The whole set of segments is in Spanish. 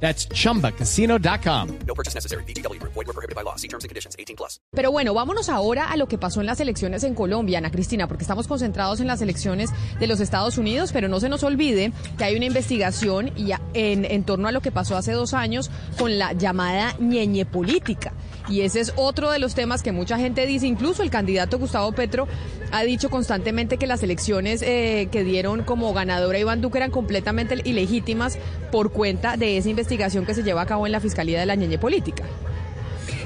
That's chumbacasino.com. No purchase necessary. BGW. Void were prohibited by law. See terms and conditions. 18 plus. Pero bueno, vámonos ahora a lo que pasó en las elecciones en Colombia, Ana Cristina, porque estamos concentrados en las elecciones de los Estados Unidos, pero no se nos olvide que hay una investigación y en, en torno a lo que pasó hace dos años con la llamada ñeñe política. Y ese es otro de los temas que mucha gente dice, incluso el candidato Gustavo Petro ha dicho constantemente que las elecciones eh, que dieron como ganadora a Iván Duque eran completamente ilegítimas por cuenta de esa investigación que se lleva a cabo en la Fiscalía de la ñeñe política.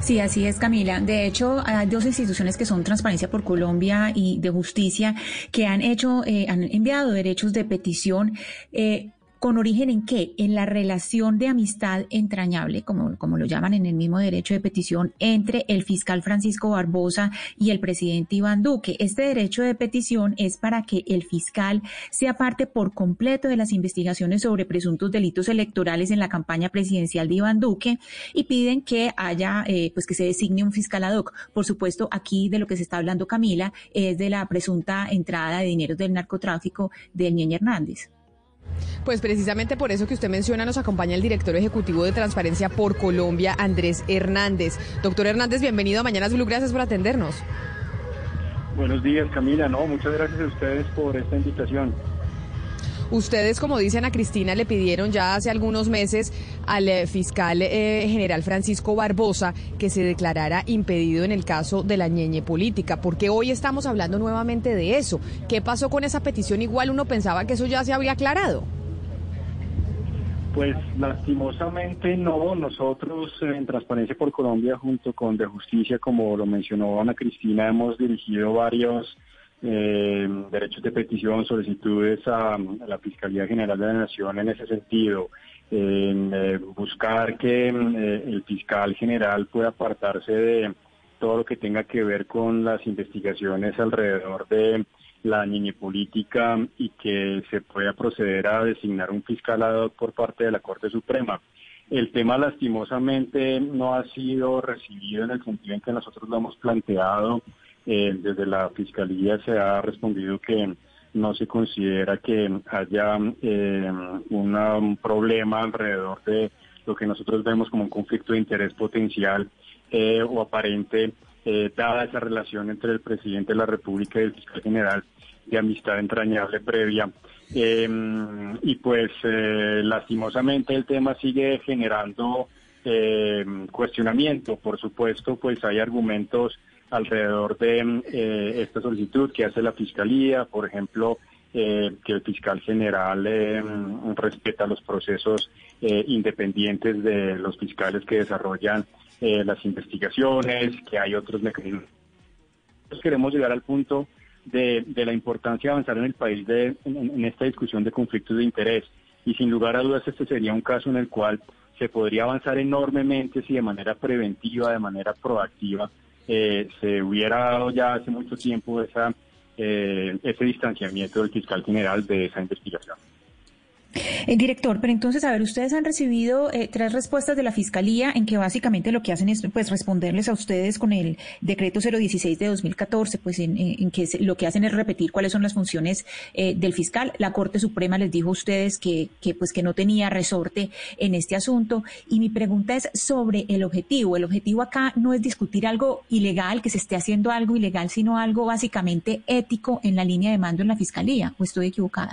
Sí, así es, Camila. De hecho, hay dos instituciones que son Transparencia por Colombia y de Justicia que han hecho, eh, han enviado derechos de petición. eh, ¿Con origen en qué? En la relación de amistad entrañable, como, como lo llaman en el mismo derecho de petición, entre el fiscal Francisco Barbosa y el presidente Iván Duque. Este derecho de petición es para que el fiscal sea parte por completo de las investigaciones sobre presuntos delitos electorales en la campaña presidencial de Iván Duque y piden que haya, eh, pues que se designe un fiscal ad hoc. Por supuesto, aquí de lo que se está hablando Camila es de la presunta entrada de dinero del narcotráfico del Ñeñe Hernández. Pues precisamente por eso que usted menciona nos acompaña el director ejecutivo de Transparencia por Colombia, Andrés Hernández. Doctor Hernández, bienvenido a Mañanas Blue, gracias por atendernos. Buenos días, Camila. No, muchas gracias a ustedes por esta invitación. Ustedes, como dicen a Cristina, le pidieron ya hace algunos meses al eh, fiscal eh, general Francisco Barbosa que se declarara impedido en el caso de la ñeñe política, porque hoy estamos hablando nuevamente de eso. ¿Qué pasó con esa petición? Igual uno pensaba que eso ya se habría aclarado. Pues lastimosamente no, nosotros eh, en Transparencia por Colombia junto con De Justicia, como lo mencionó Ana Cristina, hemos dirigido varios eh, derechos de petición, solicitudes a, la Fiscalía General de la Nación en ese sentido, en eh, buscar que eh, el fiscal general pueda apartarse de todo lo que tenga que ver con las investigaciones alrededor de la niñe política y que se pueda proceder a designar un fiscal ad hoc por parte de la Corte Suprema. El tema lastimosamente no ha sido recibido en el sentido en que nosotros lo hemos planteado. Eh, desde la Fiscalía se ha respondido que no se considera que haya eh, un problema alrededor de lo que nosotros vemos como un conflicto de interés potencial eh, o aparente, eh, dada esa relación entre el presidente de la República y el fiscal general de amistad entrañable previa. Eh, y pues eh, lastimosamente el tema sigue generando eh, cuestionamiento. Por supuesto, pues hay argumentos alrededor de eh, esta solicitud que hace la Fiscalía, por ejemplo, eh, que el fiscal general eh, respeta los procesos independientes de los fiscales que desarrollan las investigaciones, que hay otros mecanismos. Queremos llegar al punto de, de la importancia de avanzar en el país de, en, en esta discusión de conflictos de interés. Y sin lugar a dudas, este sería un caso en el cual se podría avanzar enormemente si de manera preventiva, de manera proactiva, eh, se hubiera dado ya hace mucho tiempo esa, eh, ese distanciamiento del fiscal general de esa investigación. El director, pero entonces, a ver, ustedes han recibido eh, tres respuestas de la Fiscalía en que básicamente lo que hacen es pues responderles a ustedes con el decreto 016 de 2014, pues en, que lo que hacen es repetir cuáles son las funciones eh, del fiscal. La Corte Suprema les dijo a ustedes que, que pues que no tenía resorte en este asunto y mi pregunta es sobre el objetivo. El objetivo acá no es discutir algo ilegal, que se esté haciendo algo ilegal, sino algo básicamente ético en la línea de mando en la Fiscalía. ¿O estoy equivocada?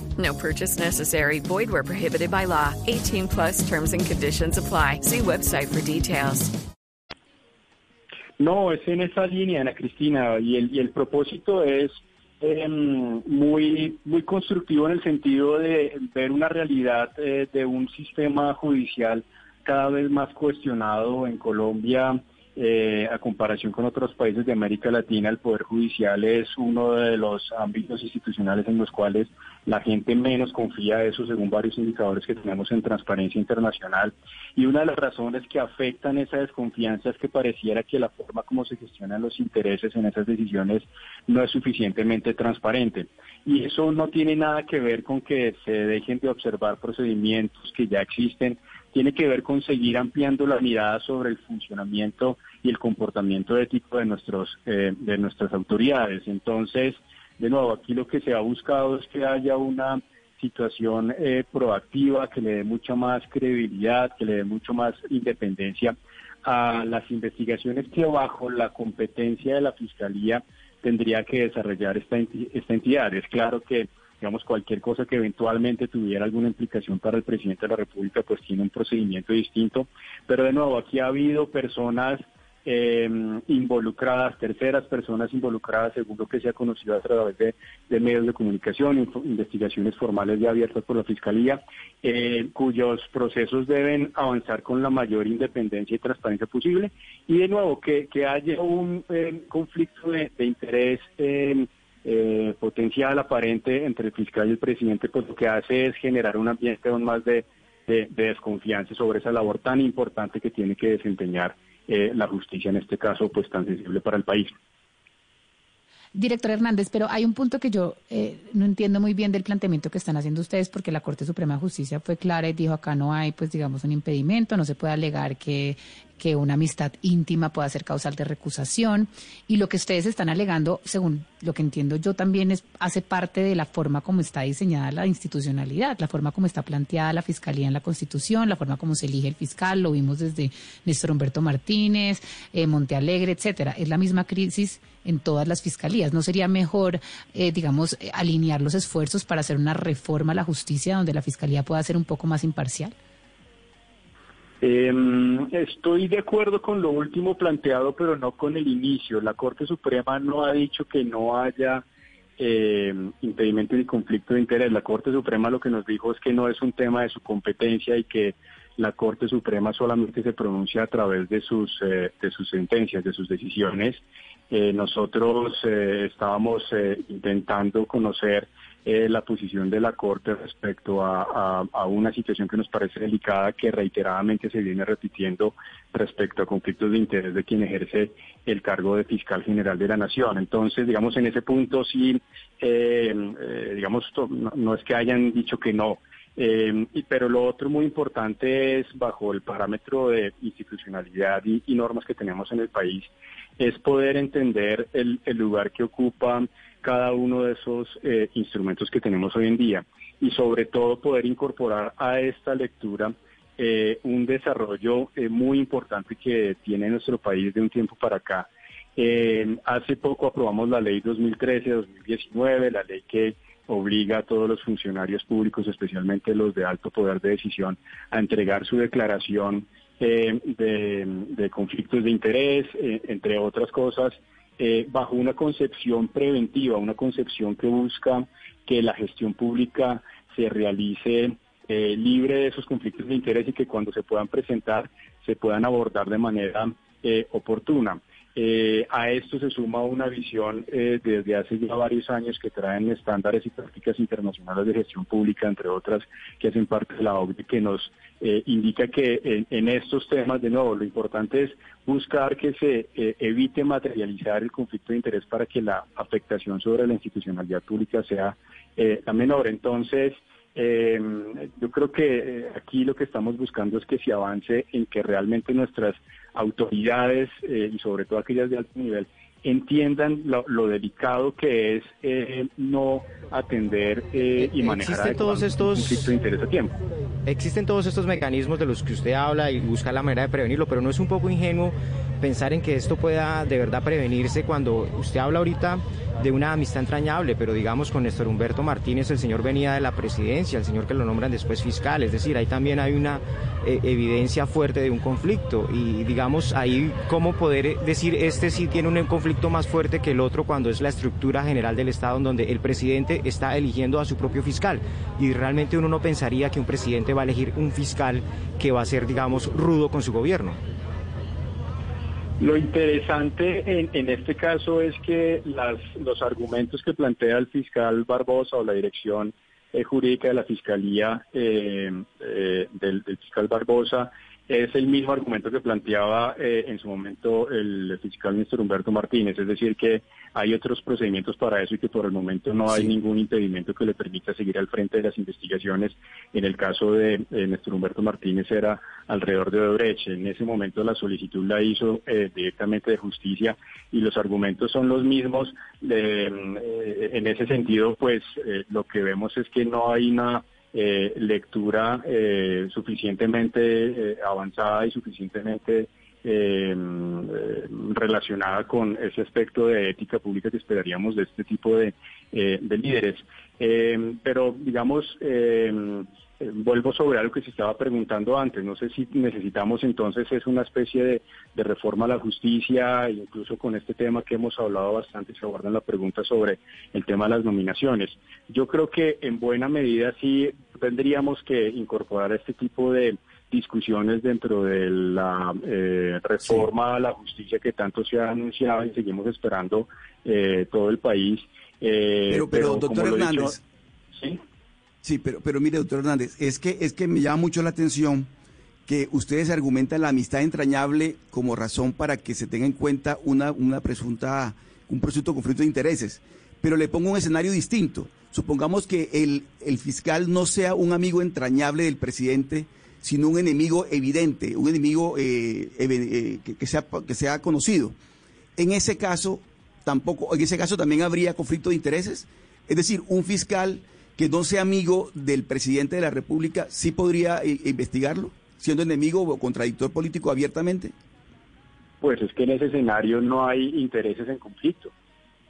No purchase necessary. Void where prohibited by law. 18 plus terms and conditions apply. See website for details. No, es en esa línea, Ana Cristina, y el, y el propósito es em, muy, muy constructivo en el sentido de ver una realidad eh, de un sistema judicial cada vez más cuestionado en Colombia. Eh, a comparación con otros países de América Latina, el Poder Judicial es uno de los ámbitos institucionales en los cuales la gente menos confía eso según varios indicadores que tenemos en Transparencia Internacional. Y una de las razones que afectan esa desconfianza es que pareciera que la forma como se gestionan los intereses en esas decisiones no es suficientemente transparente. Y eso no tiene nada que ver con que se dejen de observar procedimientos que ya existen, tiene que ver con seguir ampliando la mirada sobre el funcionamiento y el comportamiento ético de nuestros eh, de nuestras autoridades. Entonces, de nuevo, aquí lo que se ha buscado es que haya una situación eh, proactiva que le dé mucha más credibilidad, que le dé mucho más independencia a las investigaciones que bajo la competencia de la Fiscalía tendría que desarrollar esta, esta entidad. Es claro que digamos, cualquier cosa que eventualmente tuviera alguna implicación para el presidente de la República, pues tiene un procedimiento distinto. Pero de nuevo, aquí ha habido personas eh, involucradas, terceras personas involucradas, según lo que se ha conocido a través de, medios de comunicación, investigaciones formales ya abiertas por la Fiscalía, eh, cuyos procesos deben avanzar con la mayor independencia y transparencia posible. Y de nuevo, que, haya un eh, conflicto de, de interés. Eh, eh, potencial aparente entre el fiscal y el presidente, pues lo que hace es generar un ambiente aún más de, desconfianza sobre esa labor tan importante que tiene que desempeñar eh, la justicia, en este caso, pues tan sensible para el país. Director Hernández, pero hay un punto que yo eh, no entiendo muy bien del planteamiento que están haciendo ustedes, porque la Corte Suprema de Justicia fue clara y dijo acá no hay, pues digamos, un impedimento, no se puede alegar que, que una amistad íntima pueda ser causal de recusación. Y lo que ustedes están alegando, según lo que entiendo yo también, es hace parte de la forma como está diseñada la institucionalidad, la forma como está planteada la Fiscalía en la Constitución, la forma como se elige el fiscal, lo vimos desde Néstor Humberto Martínez, eh, Montealegre, etcétera. Es la misma crisis en todas las fiscalías. ¿No sería mejor, eh, digamos, alinear los esfuerzos para hacer una reforma a la justicia donde la fiscalía pueda ser un poco más imparcial? Em, estoy de acuerdo con lo último planteado, pero no con el inicio. La Corte Suprema no ha dicho que no haya eh, impedimento ni conflicto de interés. La Corte Suprema lo que nos dijo es que no es un tema de su competencia y que la Corte Suprema solamente se pronuncia a través de sus, eh, de sus sentencias, de sus decisiones. Eh, nosotros eh, estábamos intentando conocer la posición de la Corte respecto a, una situación que nos parece delicada, que reiteradamente se viene repitiendo respecto a conflictos de interés de quien ejerce el cargo de fiscal general de la Nación. Entonces, digamos, en ese punto sí, digamos, no es que hayan dicho que no, eh, pero lo otro muy importante es, bajo el parámetro de institucionalidad y, normas que tenemos en el país, es poder entender el, lugar que ocupa cada uno de esos eh, instrumentos que tenemos hoy en día y sobre todo poder incorporar a esta lectura eh, un desarrollo eh, muy importante que tiene nuestro país de un tiempo para acá. hace poco aprobamos la ley 2013-2019, la ley que obliga a todos los funcionarios públicos, especialmente los de alto poder de decisión, a entregar su declaración de, conflictos de interés, entre otras cosas, eh, bajo una concepción preventiva, una concepción que busca que la gestión pública se realice libre de esos conflictos de interés y que cuando se puedan presentar se puedan abordar de manera oportuna. Eh, a esto se suma una visión eh, desde hace ya varios años que traen estándares y prácticas internacionales de gestión pública, entre otras, que hacen parte de la OCDE, que nos eh, indica que en, estos temas, de nuevo, lo importante es buscar que se evite materializar el conflicto de interés para que la afectación sobre la institucionalidad pública sea la menor. Entonces, yo creo que aquí lo que estamos buscando es que se avance en que realmente nuestras autoridades eh, y sobre todo aquellas de alto nivel entiendan lo, delicado que es eh, no atender eh, y manejar ¿Existen todos estos conflicto de interés a tiempo. Existen todos estos mecanismos de los que usted habla y busca la manera de prevenirlo, pero no es un poco ingenuo pensar en que esto pueda de verdad prevenirse cuando usted habla ahorita de una amistad entrañable, pero digamos con Néstor Humberto Martínez el señor venía de la presidencia, el señor que lo nombran después fiscal, es decir, ahí también hay una eh, evidencia fuerte de un conflicto y digamos ahí cómo poder decir este sí tiene un conflicto más fuerte que el otro cuando es la estructura general del Estado en donde el presidente está eligiendo a su propio fiscal y realmente uno no pensaría que un presidente va a elegir un fiscal que va a ser digamos rudo con su gobierno. Lo interesante en, en, este caso es que las, los argumentos que plantea el fiscal Barbosa o la dirección eh, jurídica de la Fiscalía eh, eh, del, del, fiscal Barbosa es el mismo argumento que planteaba eh, en su momento el fiscal ministro Humberto Martínez, es decir, que hay otros procedimientos para eso y que por el momento no hay ningún impedimento que le permita seguir al frente de las investigaciones. En el caso de eh, Néstor Humberto Martínez era alrededor de Odebrecht. En ese momento la solicitud la hizo eh, directamente de justicia y los argumentos son los mismos. Eh, en ese sentido, pues lo que vemos es que no hay una eh, lectura eh, suficientemente eh, avanzada y suficientemente eh, relacionada con ese aspecto de ética pública que esperaríamos de este tipo de, de líderes. pero, digamos, vuelvo sobre algo que se estaba preguntando antes. No sé si necesitamos entonces es una especie de, de, reforma a la justicia, incluso con este tema que hemos hablado bastante, se aborda la pregunta sobre el tema de las nominaciones. Yo creo que en buena medida sí tendríamos que incorporar este tipo de discusiones dentro de la eh, reforma a la justicia que tanto se ha anunciado y seguimos esperando eh, todo el país. Eh, pero, pero, pero, doctor Hernández. Dicho, ¿sí? Sí, pero, pero mire, doctor Hernández, es que, es que me llama mucho la atención que ustedes argumentan la amistad entrañable como razón para que se tenga en cuenta una, una presunta, un presunto conflicto de intereses. Pero le pongo un escenario distinto. Supongamos que el, el fiscal no sea un amigo entrañable del presidente, sino un enemigo evidente, un enemigo eh, eh, que, que, sea, que sea conocido. En ese caso, tampoco, en ese caso también habría conflicto de intereses. Es decir, un fiscal que no sea amigo del presidente de la República, ¿sí podría eh, investigarlo, siendo enemigo o contradictor político abiertamente? Pues es que en ese escenario no hay intereses en conflicto.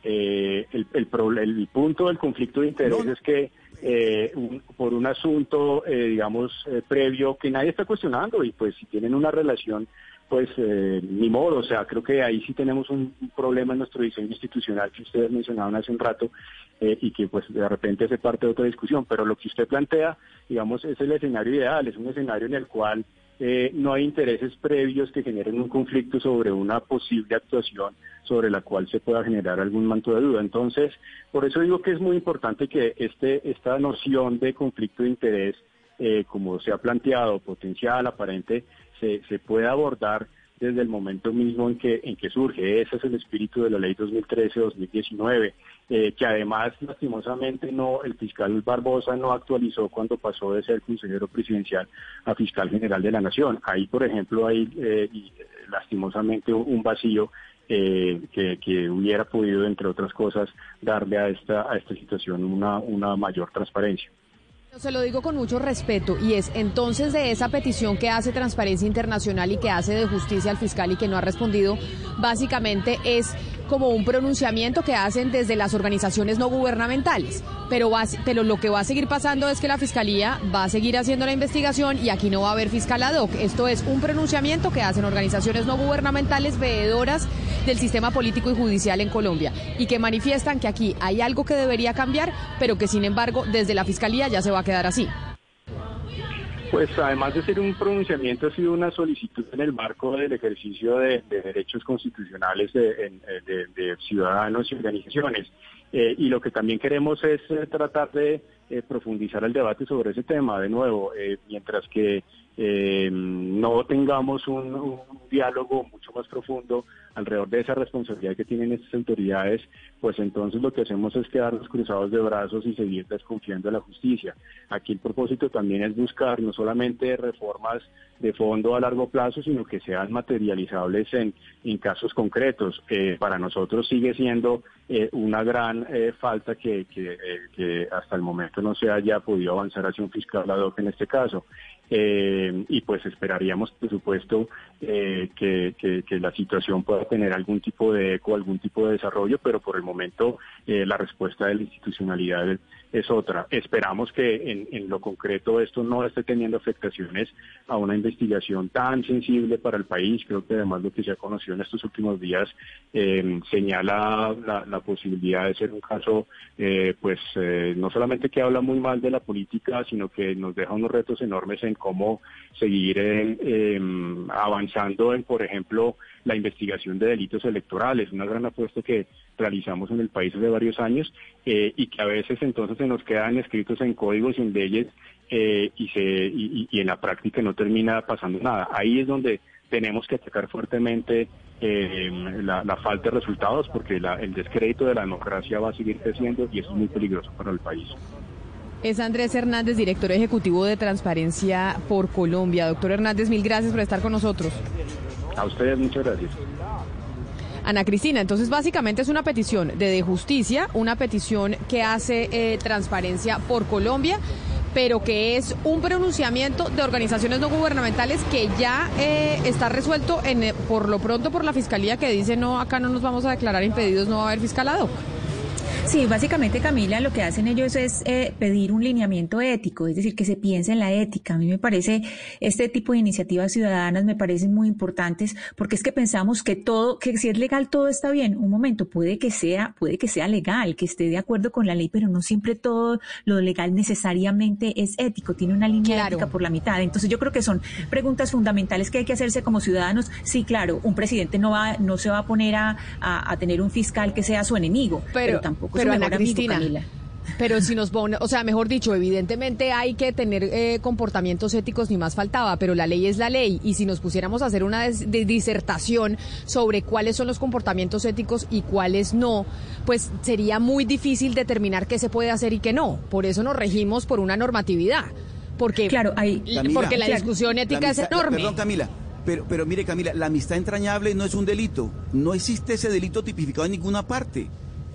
Eh, el, el, el, punto del conflicto de interés no. es que eh, un, por un asunto, eh, digamos, previo que nadie está cuestionando y pues si tienen una relación pues eh, ni modo, o sea, creo que ahí sí tenemos un, problema en nuestro diseño institucional que ustedes mencionaban hace un rato eh, y que pues de repente hace parte de otra discusión, pero lo que usted plantea, digamos, es el escenario ideal, es un escenario en el cual eh, no hay intereses previos que generen un conflicto sobre una posible actuación sobre la cual se pueda generar algún manto de duda. Entonces, por eso digo que es muy importante que este, esta noción de conflicto de interés, eh, como se ha planteado, potencial, aparente, se, se pueda abordar desde el momento mismo en que, en que surge. Ese es el espíritu de la ley 2013-2019, eh, que además, lastimosamente, no el fiscal Barbosa no actualizó cuando pasó de ser consejero presidencial a fiscal general de la Nación. Ahí, por ejemplo, hay eh, lastimosamente un vacío eh, que, que, hubiera podido, entre otras cosas, darle a esta, a esta situación una, una mayor transparencia. Se lo digo con mucho respeto y es entonces de esa petición que hace Transparencia Internacional y que hace de justicia al fiscal y que no ha respondido, básicamente es como un pronunciamiento que hacen desde las organizaciones no gubernamentales. Pero, pero lo que va a seguir pasando es que la Fiscalía va a seguir haciendo la investigación y aquí no va a haber fiscal ad hoc. Esto es un pronunciamiento que hacen organizaciones no gubernamentales veedoras del sistema político y judicial en Colombia y que manifiestan que aquí hay algo que debería cambiar, pero que sin embargo desde la Fiscalía ya se va a quedar así. Pues además de ser un pronunciamiento, ha sido una solicitud en el marco del ejercicio de, de derechos constitucionales de, de, ciudadanos y organizaciones. Eh, y lo que también queremos es eh, tratar de eh, profundizar el debate sobre ese tema. De nuevo, eh, mientras que eh, no tengamos un, diálogo mucho más profundo alrededor de esa responsabilidad que tienen estas autoridades, pues entonces lo que hacemos es quedarnos cruzados de brazos y seguir desconfiando de la justicia. Aquí el propósito también es buscar no solamente reformas de fondo a largo plazo, sino que sean materializables en, casos concretos. Eh, para nosotros sigue siendo eh, una gran eh, falta que, que, que, hasta el momento no se haya podido avanzar hacia un fiscal ad hoc en este caso. Eh, y pues esperaríamos, por supuesto, eh, que, que, la situación pueda tener algún tipo de eco, algún tipo de desarrollo, pero por el momento eh, la respuesta de la institucionalidad es otra. Esperamos que en, lo concreto esto no esté teniendo afectaciones a una investigación tan sensible para el país. Creo que además lo que se ha conocido en estos últimos días señala la, la, posibilidad de ser un caso, pues no solamente que habla muy mal de la política, sino que nos deja unos retos enormes en cómo seguir em, avanzando en, por ejemplo, la investigación de delitos electorales, una gran apuesta que realizamos en el país hace varios años eh, y que a veces entonces se nos quedan escritos en códigos y en leyes eh, y, se, y, y, en la práctica no termina pasando nada. Ahí es donde tenemos que atacar fuertemente eh, la, la, falta de resultados porque la, el descrédito de la democracia va a seguir creciendo y eso es muy peligroso para el país. Es Andrés Hernández, director ejecutivo de Transparencia por Colombia. Doctor Hernández, mil gracias por estar con nosotros. A ustedes muchas gracias. Ana Cristina, entonces básicamente es una petición de, de justicia, una petición que hace eh, Transparencia por Colombia pero que es un pronunciamiento de organizaciones no gubernamentales que ya eh, está resuelto en, eh, por lo pronto por la Fiscalía que dice no, acá no nos vamos a declarar impedidos, no va a haber fiscalado. Sí, básicamente Camila lo que hacen ellos es eh, pedir un lineamiento ético, es decir, que se piense en la ética. A mí me parece este tipo de iniciativas ciudadanas me parecen muy importantes porque es que pensamos que todo, que si es legal todo está bien. Un momento, puede que sea, puede que sea legal, que esté de acuerdo con la ley, pero no siempre todo lo legal necesariamente es ético, tiene una línea claro. ética por la mitad. Entonces yo creo que son preguntas fundamentales que hay que hacerse como ciudadanos. Sí, claro, un presidente no va, no se va a poner a, a, a tener un fiscal que sea su enemigo, pero, pero tampoco pero Ana Cristina, pero si nos pone, o sea, mejor dicho, evidentemente hay que tener eh, comportamientos éticos, ni más faltaba, pero la ley es la ley. Y si nos pusiéramos a hacer una de disertación sobre cuáles son los comportamientos éticos y cuáles no, pues sería muy difícil determinar qué se puede hacer y qué no. Por eso nos regimos por una normatividad. Porque, claro, hay, Camila, porque la discusión ética la amistad, es enorme. Perdón, Camila. Pero, pero mire, Camila, la amistad entrañable no es un delito. No existe ese delito tipificado en ninguna parte.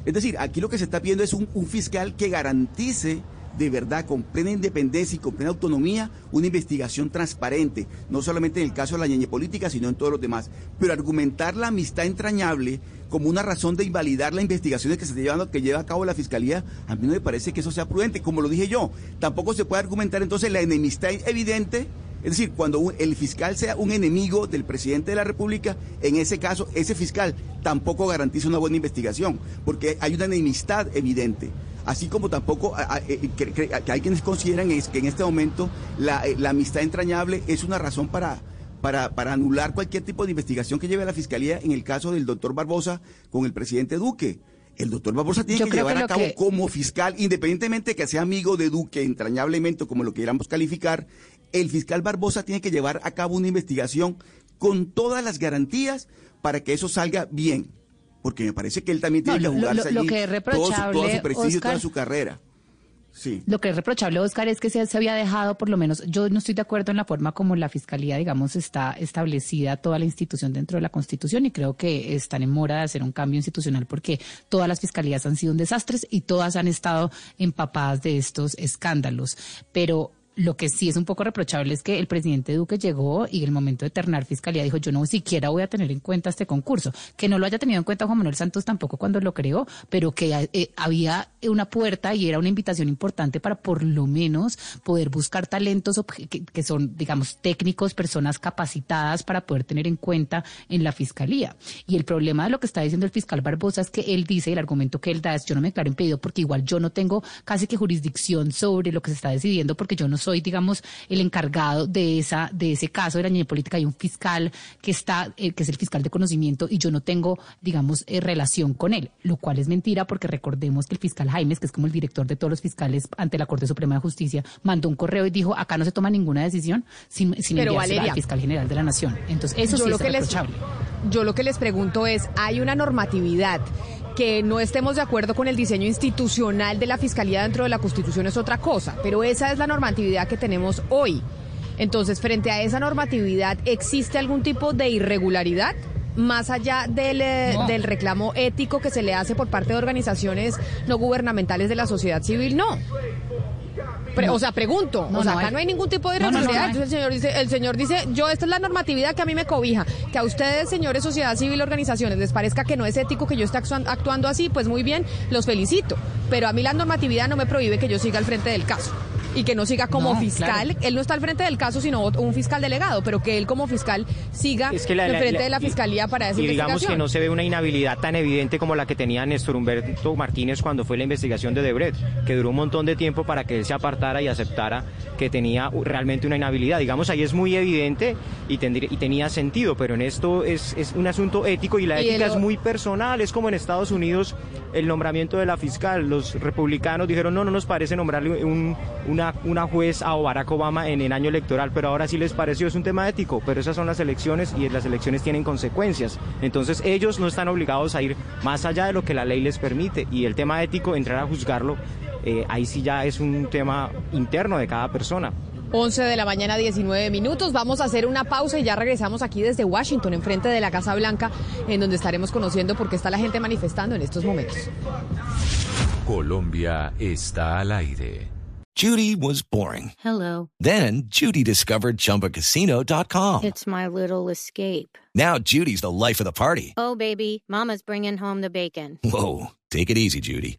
Es decir, aquí lo que se está pidiendo es un, fiscal que garantice de verdad, con plena independencia y con plena autonomía, una investigación transparente, no solamente en el caso de la ñeñe política, sino en todos los demás. Pero argumentar la amistad entrañable como una razón de invalidar las investigaciones que se llevan, que lleva a cabo la fiscalía, a mí no me parece que eso sea prudente. Como lo dije yo, tampoco se puede argumentar entonces la enemistad evidente es decir, cuando un, el fiscal sea un enemigo del presidente de la República, en ese caso, ese fiscal tampoco garantiza una buena investigación, porque hay una enemistad evidente. Así como tampoco a, a, que, hay quienes consideran es que en este momento la, la amistad entrañable es una razón para, para, para, anular cualquier tipo de investigación que lleve a la Fiscalía en el caso del doctor Barbosa con el presidente Duque. El doctor Barbosa tiene Yo que llevar que a cabo que... como fiscal, independientemente de que sea amigo de Duque entrañablemente, como lo queramos calificar, el fiscal Barbosa tiene que llevar a cabo una investigación con todas las garantías para que eso salga bien. Porque me parece que él también tiene no, que jugarse lo, lo, allí lo que es todo, su, todo su prestigio, Oscar, toda su carrera. Sí. Lo que es reprochable, Oscar, es que se, se, había dejado, por lo menos, yo no estoy de acuerdo en la forma como la Fiscalía, digamos, está establecida toda la institución dentro de la Constitución y creo que están en mora de hacer un cambio institucional porque todas las fiscalías han sido un desastre y todas han estado empapadas de estos escándalos. Pero lo que sí es un poco reprochable es que el presidente Duque llegó y en el momento de ternar fiscalía dijo yo no siquiera voy a tener en cuenta este concurso. Que no lo haya tenido en cuenta Juan Manuel Santos tampoco cuando lo creó, pero que eh, había una puerta y era una invitación importante para por lo menos poder buscar talentos que, que son, digamos, técnicos, personas capacitadas para poder tener en cuenta en la fiscalía. Y el problema de lo que está diciendo el fiscal Barbosa es que él dice, el argumento que él da es yo no me declaro impedido porque igual yo no tengo casi que jurisdicción sobre lo que se está decidiendo porque yo no digamos, el encargado de esa de ese caso de la niña política. Hay un fiscal que está, eh, que es el fiscal de conocimiento y yo no tengo, digamos, eh, relación con él, lo cual es mentira porque recordemos que el fiscal Jaimes, que es como el director de todos los fiscales ante la Corte Suprema de Justicia, mandó un correo y dijo acá no se toma ninguna decisión sin, sin Pero Valeria, al fiscal general de la Nación. Entonces eso yo sí lo es que. Les, yo lo que les pregunto es, hay una normatividad que no estemos de acuerdo con el diseño institucional de la Fiscalía dentro de la Constitución es otra cosa, pero esa es la normatividad que tenemos hoy. Entonces, frente a esa normatividad, ¿existe algún tipo de irregularidad? Más allá del, no. del reclamo ético que se le hace por parte de organizaciones no gubernamentales de la sociedad civil, no. Pre- O sea, pregunto. No, o sea, acá hay- no hay ningún tipo de irregularidad. el señor dice, el señor dice, yo esta es la normatividad que a mí me cobija. Que a ustedes, señores sociedad civil, organizaciones, les parezca que no es ético que yo esté actuando así, pues muy bien, los felicito. Pero a mí la normatividad no me prohíbe que yo siga al frente del caso. Y que no siga como No, fiscal, claro. él no está al frente del caso, sino un fiscal delegado, pero que él como fiscal siga Es que la- al frente la- de la y- fiscalía para esa Y digamos que no se ve una inhabilidad tan evidente como la que tenía Néstor Humberto Martínez cuando fue la investigación de Debret, que duró un montón de tiempo para que él se apartara y aceptara que tenía realmente una inhabilidad. Digamos, ahí es muy evidente y, tendría- y tenía sentido, pero en esto es, es un asunto ético y la Y ética es muy personal. Es como en Estados Unidos el nombramiento de la fiscal. Los republicanos dijeron, no, no nos parece nombrarle un- una, una juez a Barack Obama en el año electoral, pero ahora sí les pareció, es un tema ético, pero esas son las elecciones y las elecciones tienen consecuencias. Entonces ellos no están obligados a ir más allá de lo que la ley les permite y el tema ético, entrar a juzgarlo, eh, ahí sí ya es un tema interno de cada persona. 11 de la mañana, 19 minutos. Vamos a hacer una pausa y ya regresamos aquí desde Washington, enfrente de la Casa Blanca, en donde estaremos conociendo por qué está la gente manifestando en estos momentos. Colombia está al aire. Judy was boring. Hello. Then Judy discovered ChumbaCasino.com. It's my little escape. Now Judy's the life of the party. Oh, baby, Mama's bringing home the bacon. Whoa, take it easy, Judy.